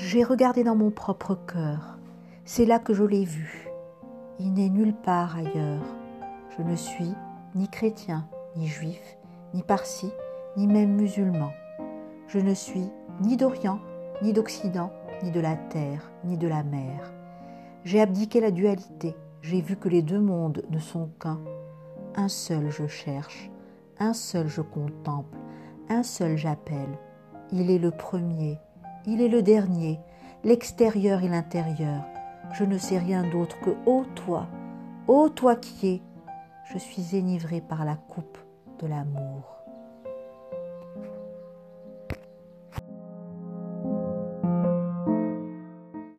J'ai regardé dans mon propre cœur. C'est là que je l'ai vu. Il n'est nulle part ailleurs. Je ne suis ni chrétien, ni juif, ni parsi, ni même musulman. Je ne suis ni d'Orient, ni d'Occident, ni de la terre, ni de la mer. J'ai abdiqué la dualité. J'ai vu que les deux mondes ne sont qu'un. Un seul je cherche, un seul je contemple, un seul j'appelle. Il est le premier, il est le dernier, l'extérieur et l'intérieur. Je ne sais rien d'autre que ô toi, ô toi qui es. Je suis énivré par la coupe de l'amour.